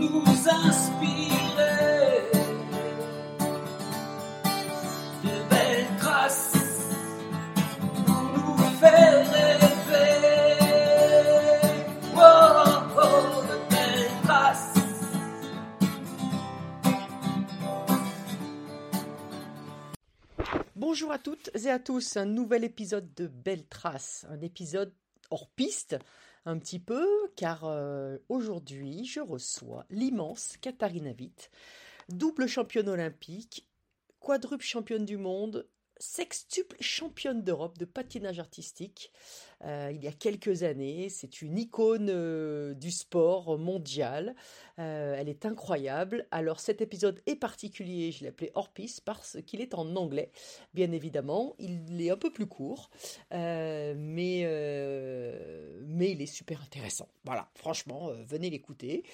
nous inspirer de belles traces pour nous faire rêver. Oh, oh, de belles traces. Bonjour à toutes et à tous, un nouvel épisode de Belle Trace, un épisode hors piste un petit peu car euh, aujourd'hui je reçois l'immense Katharina Witt, double championne olympique, quadruple championne du monde, sextuple championne d'Europe de patinage artistique euh, il y a quelques années. C'est une icône euh, du sport mondial. Euh, elle est incroyable. Alors cet épisode est particulier, je l'ai appelé hors parce qu'il est en anglais, bien évidemment. Il est un peu plus court, mais, mais il est super intéressant. Voilà, franchement, venez l'écouter.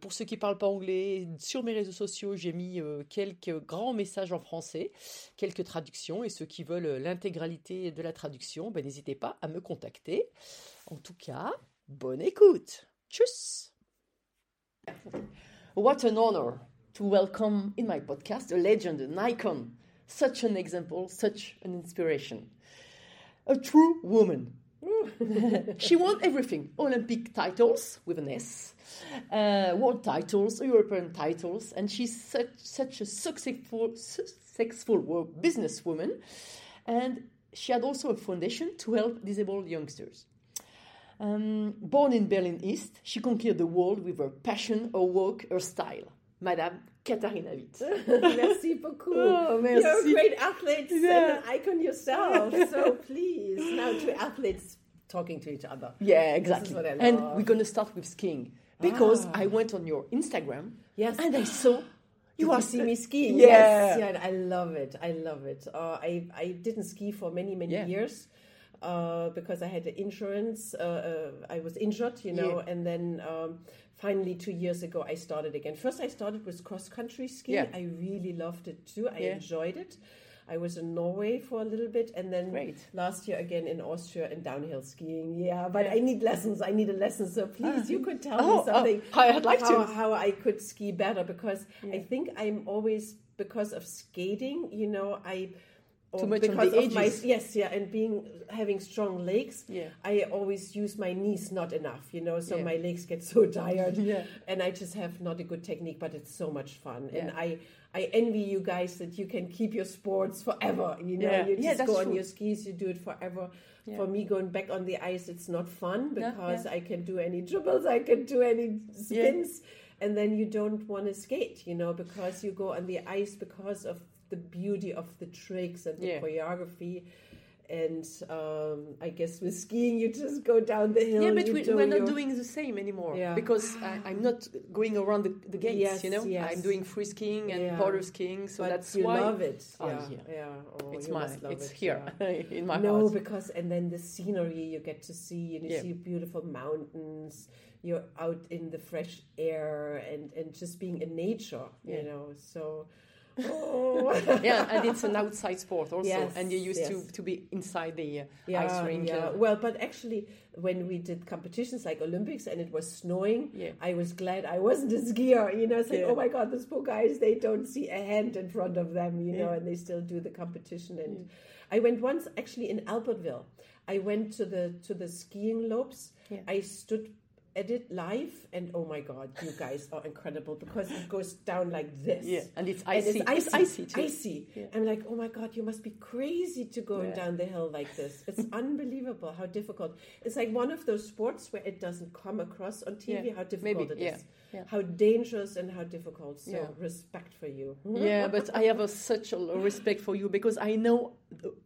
pour ceux qui ne parlent pas anglais, sur mes réseaux sociaux, j'ai mis quelques grands messages en français, quelques traductions, et ceux qui veulent l'intégralité de la traduction, ben, n'hésitez pas à me contacter. En tout cas, bonne écoute. Tchuss What an honor to welcome in my podcast a legend, an icon, such an example, such an inspiration. A true woman. she won everything Olympic titles with an S, uh, world titles, European titles, and she's such, such a successful, successful businesswoman. And she had also a foundation to help disabled youngsters. Um, born in Berlin East, she conquered the world with her passion, her work, her style. Madame Katarina Witt. merci beaucoup. Oh, merci. You're a great athlete Yeah. and an icon yourself. so please, now two athletes talking to each other. Yeah, exactly. And we're going to start with skiing because Ah. I went on your Instagram Yes. and I saw You are see me skiing. Yeah. Yes, yeah, I love it. I love it. Uh, I I didn't ski for many many Yeah. years uh, because I had the insurance. Uh, uh, I was injured, you know, Yeah. and then um, finally two years ago I started again. First I started with cross country skiing. Yeah. I really loved it too. I Yeah. enjoyed it. I was in Norway for a little bit, and then Great. last year again in Austria and downhill skiing. Yeah, but Yeah. I need lessons. I need a lesson. So please, you could tell Oh, me oh, something. I'd like how, to. how I could ski better because I think I'm always because of skating. You know, I Too much because of my yes, yeah, and being having strong legs. Yeah. I always use my knees not enough. You know, so Yeah. my legs get so tired. Yeah. and I just have not a good technique, but it's so much fun, and I. I envy you guys that you can keep your sports forever. You know, Yeah. you just go on true. your skis, you do it forever. Yeah. For me, going back on the ice, it's not fun because yeah. I can do any dribbles, I can do any spins, and then you don't want to skate, you know, because you go on the ice because of the beauty of the tricks and the Yeah. choreography. And um, I guess with skiing, you just go down the hill. Yeah, but we, we're not your- doing the same anymore Yeah. because I, I'm not going around the, the gates. Yes, you know, yes. I'm doing free skiing and Yeah. powder skiing, so but that's you why love it. Oh, yeah, yeah. yeah. Oh, it's my love it's it, here in my no, house. because and then the scenery you get to see, and you see beautiful mountains. You're out in the fresh air and and just being in nature, you know. So, oh. yeah, and it's an outside sport also, Yes, and you used yes. to, to be inside the uh, yeah, ice rink. yeah. uh, Well, but actually, when we did competitions like Olympics and it was snowing, Yeah. I was glad I wasn't a skier. You know, it's like, Yeah. oh my god, those poor guys, they don't see a hand in front of them, you know, and they still do the competition. And I went once actually in Albertville. I went to the to the skiing lopes. I stood at it live, and oh my god, you guys are incredible because it goes down like this. yeah, and it's And icy. it's It's icy too. Icy. Yeah. I'm like, oh my god, you must be crazy to go Yeah. down the hill like this. It's unbelievable how difficult. It's like one of those sports where it doesn't come across on TV Yeah, how difficult maybe, it is, how dangerous and how difficult. So respect for you. yeah, but I have a, such a respect for you because I know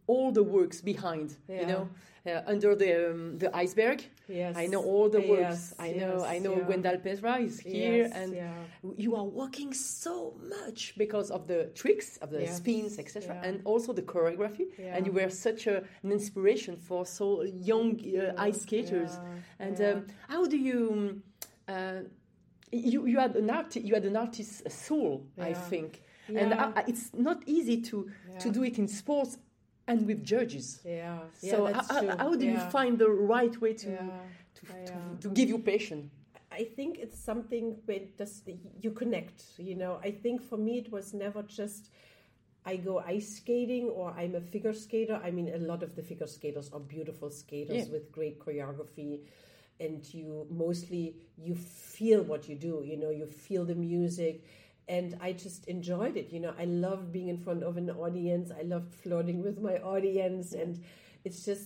all the works behind. You know, uh, under the um, the iceberg. Yes. I know all the works. Yes, I know. yes, I know. yeah. Gwendal Peizerat is here, Yes, and yeah. you are working so much because of the tricks, of the spins, etc., yeah. and also the choreography. Yeah. And you were such a, an inspiration for so young uh, ice skaters. yeah, and yeah. Um, how do you? um, Uh, you you had an art you had an artist's soul, I Yeah. think, and I, I- it's not easy to to do it in sports and with judges. Yeah. So yeah, that's how, how do you find the right way to to, to, to give you passion? I think it's something where does you connect. You know, I think for me it was never just I go ice skating or I'm a figure skater. I mean, a lot of the figure skaters are beautiful skaters Yeah. with great choreography, and you mostly you feel what you do. You know, you feel the music. And I just enjoyed it. You know, I love being in front of an audience. I loved flirting with my audience, and it's just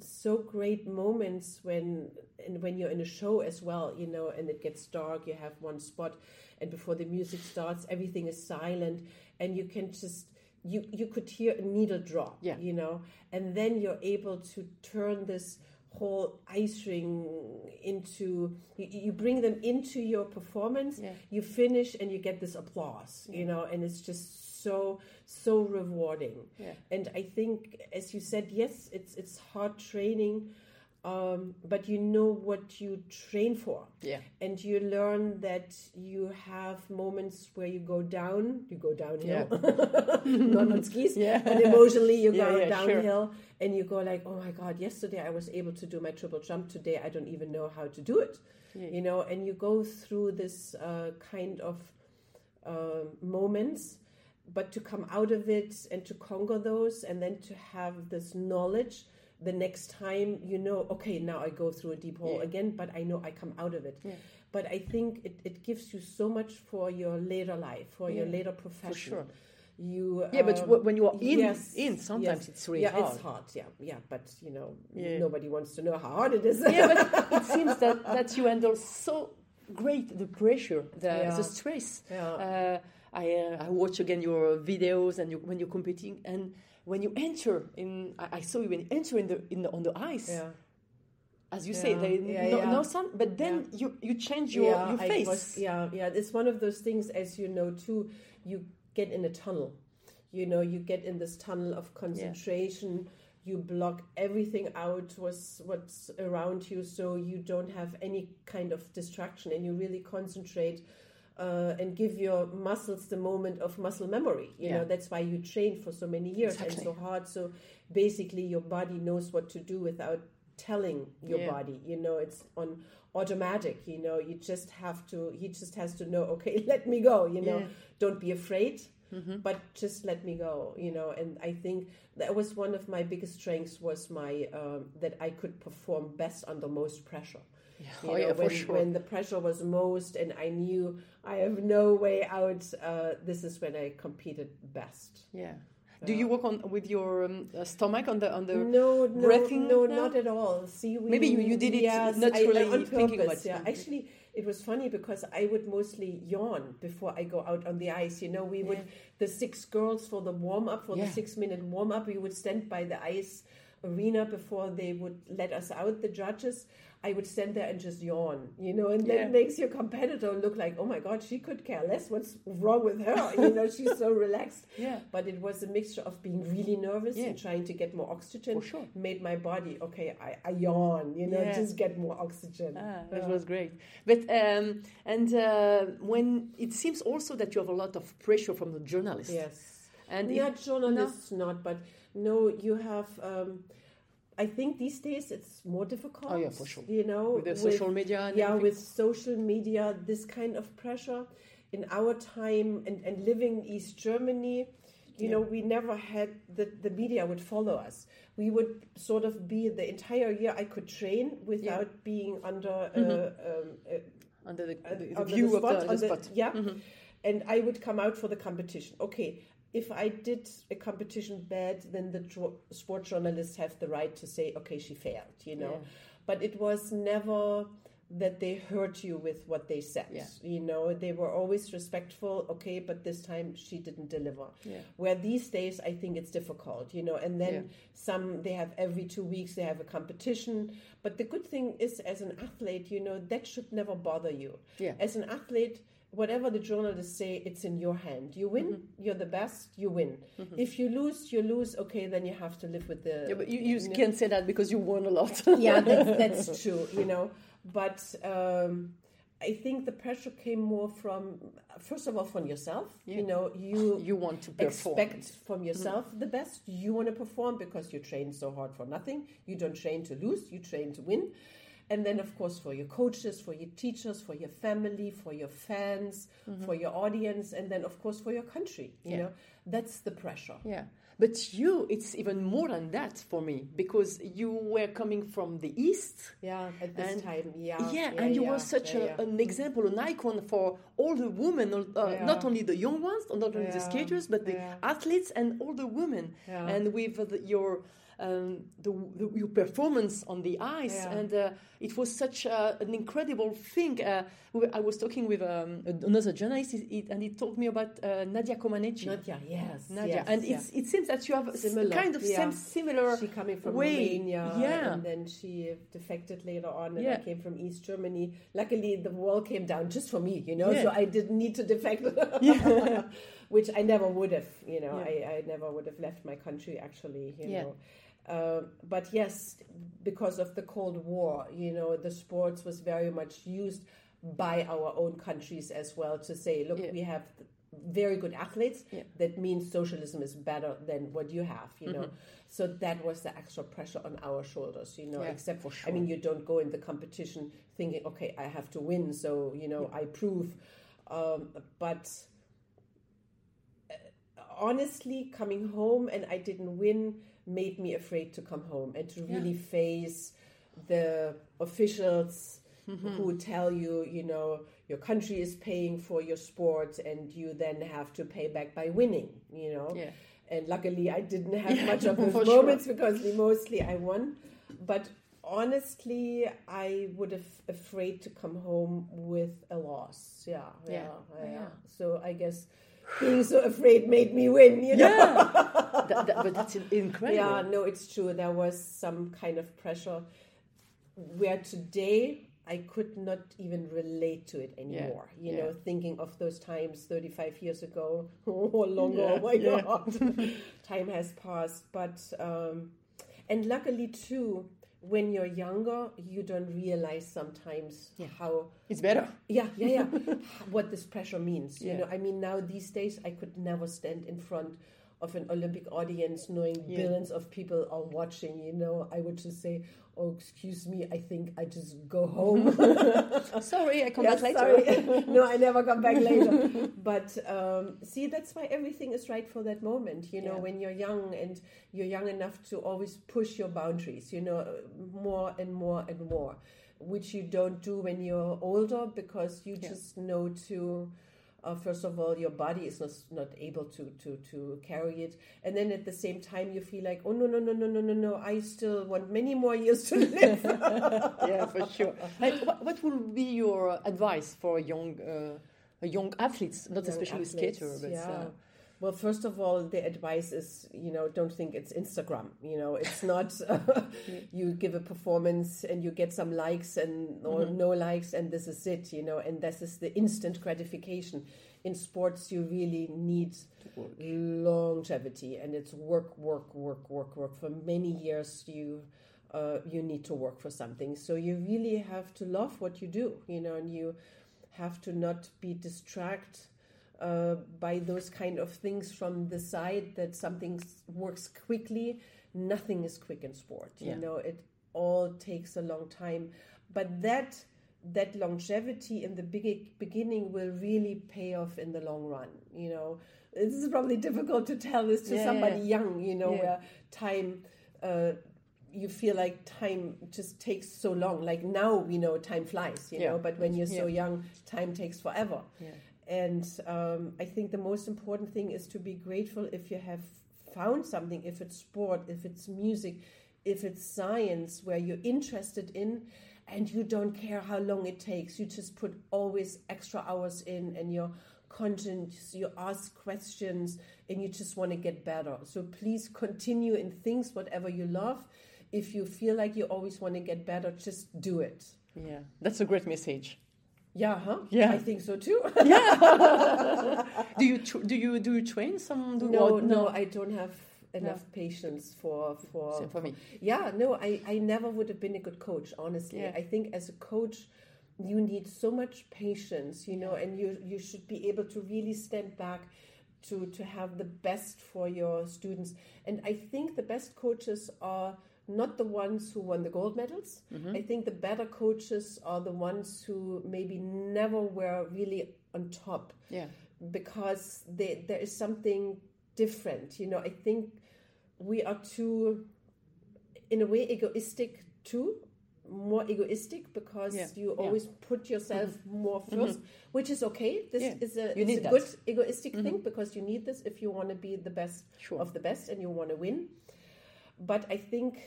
so great moments when and when you're in a show as well you know and it gets dark you have one spot and before the music starts everything is silent and you can just you you could hear a needle drop Yeah. you know and then you're able to turn this whole ice ring into you, you bring them into your performance Yeah. you finish and you get this applause you know and it's just so so rewarding Yeah. and i think as you said yes it's it's hard training um, but you know what you train for Yeah. and you learn that you have moments where you go down you go downhill not on skis Yeah. but emotionally you Yeah, go yeah, sure. downhill and you go like oh my god yesterday i was able to do my triple jump today i don't even know how to do it Yeah. you know and you go through this uh, kind of uh, moments but to come out of it and to conquer those and then to have this knowledge the next time you know okay now i go through a deep hole Yeah. again but i know i come out of it Yeah. but i think it, it gives you so much for your later life for your later profession sure. you Yeah, but um, wh- when you are in, yes, in sometimes yes. it's really yeah hard. it's hard yeah yeah but you know Yeah. nobody wants to know how hard it is yeah, but it seems that, that you handle so great the pressure, the, Yeah. the stress. Yeah. Uh, I, uh, I watch again your videos and you, when you're competing and when you enter in, I, I saw you when you enter in the, in the on the ice. yeah As you say, Yeah, no, no sun, but then you, you change your, your face. was- yeah, yeah. It's one of those things, as you know, too. You get in a tunnel. You know, you get in this tunnel of concentration. You block everything out, what's what's around you, so you don't have any kind of distraction, and you really concentrate. Uh, and give your muscles the moment of muscle memory. You Yeah. know that's why you train for so many years Exactly. and so hard. So basically, your body knows what to do without telling your Yeah. body you know it's on automatic you know you just have to he just has to know okay let me go you know Yeah. don't be afraid but just let me go you know and i think that was one of my biggest strengths was my um, that i could perform best under most pressure. You Oh, know, yeah, for when, sure. when the pressure was most and i knew i have no way out uh, this is when i competed best yeah. Do you work on with your um, uh, stomach on the on the no, no, breathing no, now? not at all. See, we, Maybe you- you did it yes, naturally, I, on thinking purpose. Yeah, actually, it was funny because I would mostly yawn before I go out on the ice. You know, we would the six girls for the warm up for Yeah. the six minute warm up. We would stand by the ice arena before they would let us out. The judges. I would stand there and just yawn, you know, and Yeah. that makes your competitor look like, oh my God, she could care less. What's wrong with her? You know, she's so relaxed. Yeah. But it was a mixture of being really nervous Yeah. and trying to get more oxygen. For sure. Made my body okay. I, I yawn, you know, Yeah. just get more oxygen. Ah, that Yeah. was great. But um, and uh, when it seems also that you have a lot of pressure from the journalists. Yes, And not it- journalists, not, but no, you have. Um, I think these days it's more difficult. Oh, yeah, for sure. You know, with the social media. And yeah, everything. with social media, this kind of pressure in our time and, and living in East Germany, you know, we never had the, the media would follow us. We would sort of be the entire year I could train without being under uh, um, uh, under the, the, the under view spot, of the, the spot. yeah. And I would come out for the competition. Okay, if I did a competition bad, then the jo- sport journalists have the right to say, okay, she failed, you know. Yeah. But it was never that they hurt you with what they said. Yeah. You know, they were always respectful, okay, but this time she didn't deliver. Yeah. Where these days I think it's difficult, you know, and then Yeah. some they have every two weeks they have a competition. But the good thing is as an athlete, you know, that should never bother you. Yeah. As an athlete, whatever the journalists say, it's in your hand. You win, Mm-hmm. you're the best, you win. If you lose, you lose, okay, then you have to live with the Yeah, but you, you can't say that because you won a lot. yeah, that's, that's true, you know. But um, I think the pressure came more from, first of all, from yourself. Yeah. You know, you you want to perform. expect from yourself the best. You want to perform because you train so hard for nothing. You don't train to lose, you train to win. And then, of course, for your coaches, for your teachers, for your family, for your fans, for your audience, and then, of course, for your country. You Mm-hmm. Yeah. know, that's the pressure. Yeah. But you, it's even more than that for me because you were coming from the East. Yeah, at this And- time, yeah. Yeah, and you yeah, were such yeah, a, yeah. an example, an icon for all the women, uh, Yeah. not only the young ones, not only the skaters, but the yeah. athletes and all the women. Yeah. And with the, your um, the, the, your performance on the ice, Yeah. and uh, it was such uh, an incredible thing. Uh, I was talking with um, another journalist, and he told me about uh, Nadia Comaneci. Nadia, yes. Nadia, yes, and it's, it seems that you have a Similar, kind of yeah. same similar she coming from way. Romania, Yeah. and then she defected later on, and Yeah. I came from East Germany. Luckily, the wall came down just for me, you know, Yeah. so I didn't need to defect, Yeah. which I never would have, you know. I, I never would have left my country actually, you know. Um, but yes, because of the Cold War, you know, the sports was very much used by our own countries as well to say, look, Yeah. we have very good athletes. Yeah. That means socialism is better than what you have, you know. So that was the extra pressure on our shoulders, you know. Yeah, except for I mean, you don't go in the competition thinking, okay, I have to win, so you know, I prove. Um, but uh, honestly, coming home and I didn't win made me afraid to come home and to really face the officials mm-hmm. who tell you, you know, your country is paying for your sport and you then have to pay back by winning, you know. Yeah. And luckily, I didn't have Yeah, much of those for sure. moments because mostly I won. But honestly, I would have afraid to come home with a loss. Yeah, yeah, Yeah, oh, yeah. yeah. So I guess being so afraid made me win. You know. Yeah, That- that- but that's incredible. Yeah, no, it's true. There was some kind of pressure where today I could not even relate to it anymore. You yeah. know, thinking of those times 35 years ago or longer. Yeah, oh my yeah. God. Time has passed. But, um, and luckily too, when you're younger, you don't realize sometimes Yeah. how It's better. yeah, yeah, yeah. what this pressure means. You know, I mean, now these days, I could never stand in front of an Olympic audience knowing Yeah. billions of people are watching. You know, I would just say, "Oh, excuse me, I think I just go home." Sorry, I come Yeah, back later. sorry. no, I never come back later. But um, see, that's why everything is right for that moment. You know, Yeah. when you're young and you're young enough to always push your boundaries. You know, more and more and more, which you don't do when you're older because you just know to. Uh, first of all, your body is not, not able to, to, to carry it, and then at the same time you feel like, oh no no no no no no no, I still want many more years to live. yeah, for sure. And what, what would be your advice for young, uh, young athletes, not young especially athletes, skater, but yeah. Well, first of all, the advice is you know don't think it's Instagram. You know, it's not you give a performance and you get some likes and or Mm-hmm. no likes and this is it. You know, and this is the instant gratification. In sports, you really need longevity, and it's work, work, work, work, work for many years. You uh, you need to work for something, so you really have to love what you do. You know, and you have to not be distracted uh, by those kind of things from the side that something works quickly. Nothing is quick in sport. Yeah. You know, it all takes a long time. But that that longevity in the big, beginning will really pay off in the long run. You know, this is probably difficult to tell this to Yeah, somebody yeah. young. You know, where time. Uh, you feel like time just takes so long. Like now, we know time flies, you Yeah. know, but when you're so Yeah. young, time takes forever. Yeah. And um, I think the most important thing is to be grateful if you have found something, if it's sport, if it's music, if it's science where you're interested in and you don't care how long it takes. You just put always extra hours in and you're conscious, you ask questions and you just want to get better. So please continue in things, whatever you love. If you feel like you always want to get better, just do it. yeah, that's a great message. Yeah, huh? Yeah. I think so too. yeah. Do you tr- do you do you train some? Do No, or- no, I don't have enough patience for for. Same for me. Yeah, no, I I never would have been a good coach. Honestly, Yeah. I think as a coach, you need so much patience, you know, and you you should be able to really stand back. To, to have the best for your students and i think the best coaches are not the ones who won the gold medals. I think the better coaches are the ones who maybe never were really on top Yeah. because they, there is something different. You know, I think we are too, in a way, egoistic too. More egoistic because Yeah, you yeah. Mm-hmm. always put yourself more 1st which is okay. This Yeah, is a, you need a. Mm-hmm. good egoistic thing because you need this if you want to be the best Sure. of the best and you want to win. But I think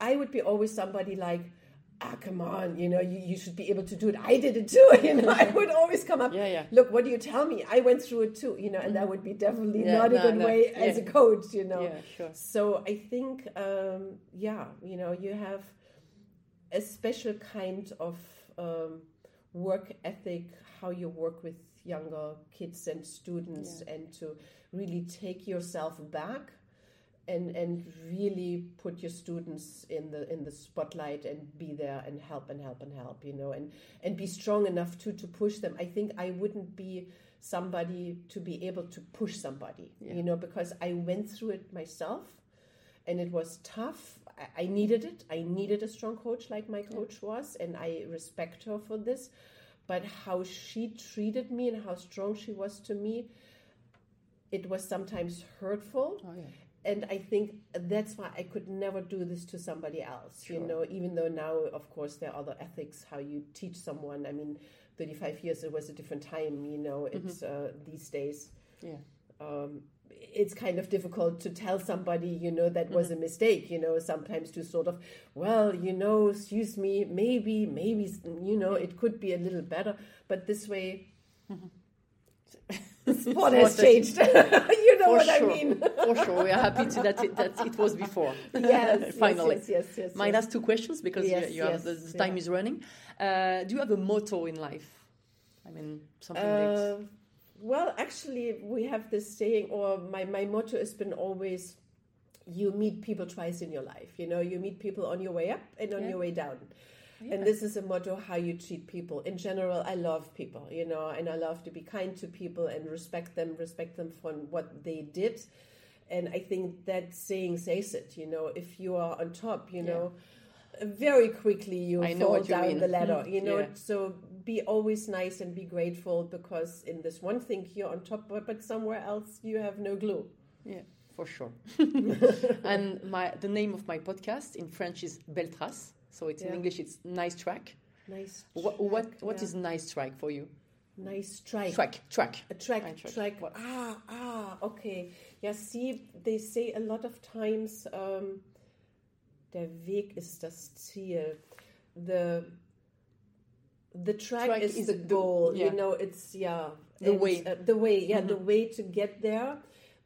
I would be always somebody like, ah, come on, you know, you, you should be able to do it. I did it too, you know. I would always come up. Yeah, yeah. Look, what do you tell me? I went through it too, you know, and that would be definitely Yeah, not a good no, way as a coach, you know. Yeah, sure. So I think, um, yeah, you know, you have a special kind of um, work ethic, how you work with younger kids and students, and to really take yourself back and and really put your students in the in the spotlight and be there and help and help and help you know and and be strong enough to to push them. I think i wouldn't be somebody to be able to push somebody you know because i went through it myself and it was tough. I, I needed it. I needed a strong coach like my coach was and i respect her for this. But how she treated me and how strong she was to me it was sometimes hurtful. Oh, yeah. And I think that's why I could never do this to somebody else. You know, even though now, of course, there are other ethics how you teach someone. I mean, thirty-five years it was a different time. You know, it's uh, these days. Yeah. Um, it's kind of difficult to tell somebody, you know, that was a mistake. You know, sometimes to sort of, well, you know, excuse me, maybe, maybe, you know, it could be a little better. But this way, has Sport has- changed. you know For what sure. I mean? For sure. We are happy to that it, that it was before. yes, Finally. Yes, yes, yes, yes, My yes. last two questions because Yes, you, you have yes, the, the time yeah. is running. Uh, do you have a motto in life? I mean, something Uh, well, actually, we have this saying, or my, my motto has been always you meet people twice in your life. You know, you meet people on your way up and on Yeah. your way down. Yeah. And this is a motto how you treat people. In general, I love people, you know, and I love to be kind to people and respect them, respect them for what they did. And I think that saying says it, you know, if you are on top, you Yeah. know, very quickly you I know fall you down mean. the ladder, Mm, you know. yeah. So be always nice and be grateful because in this one thing you're on top, but, but somewhere else you have no glue. Yeah, for sure. and my the name of my podcast in French is Belle Trace. So it's in English it's nice track. Nice. What what what yeah. is nice track for you? nice track? Track, track. A track, Ein track. track. Ah, ah, okay. Yeah, see, they say a lot of times, um, der Weg ist das Ziel. The the track, Track is, is the goal. yeah. You know, it's yeah. The and, way. Mm-hmm. uh, the way, yeah, the way to get there.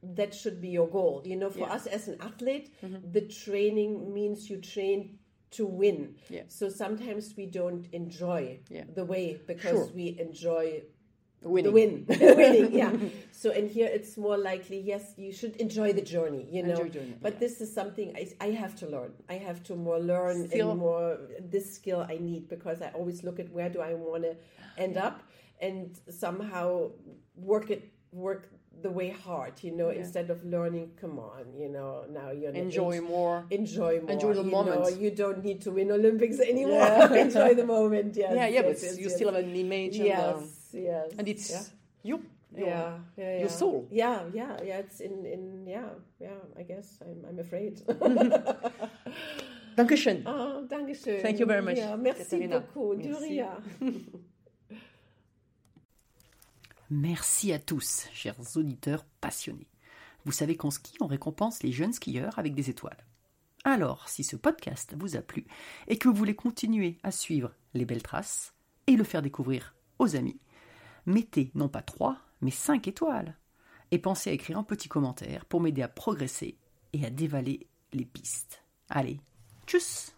That should be your goal. You know, for Yeah. Mm-hmm. us as an athlete, the training means you train to win. Yeah. So sometimes we don't enjoy Yeah. the way because Sure. we enjoy Winning. the win, the winning, yeah. So and here it's more likely, yes, you should enjoy the journey, you know. Journey, but yeah. this is something I, I have to learn. I have to more learn Still- and more this skill I need because I always look at where do I want to end up and somehow work it work the way hard, you know, Yeah. instead of learning. Come on, you know, now you're Enjoy age- more. Enjoy more. Enjoy the you moment. Know, you don't need to win Olympics anymore. Yeah. Enjoy the moment. Yes. yeah, yeah, yes, but yes, you yes. still have an image and, Yes, um, yes. and it's yeah. you. your- yeah, yeah, yeah. your soul. Yeah, yeah, yeah. It's in, in, yeah, yeah. I guess I'm, I'm afraid. Dankeschön. oh, danke schön. Thank you very much, Yeah, merci Katarina. beaucoup. Merci. Merci à tous, chers auditeurs passionnés. Vous savez qu'en ski, on récompense les jeunes skieurs avec des étoiles. Alors, si ce podcast vous a plu et que vous voulez continuer à suivre les belles traces et le faire découvrir aux amis, mettez non pas 3, mais 5 étoiles. Et pensez à écrire un petit commentaire pour m'aider à progresser et à dévaler les pistes. Allez, tchuss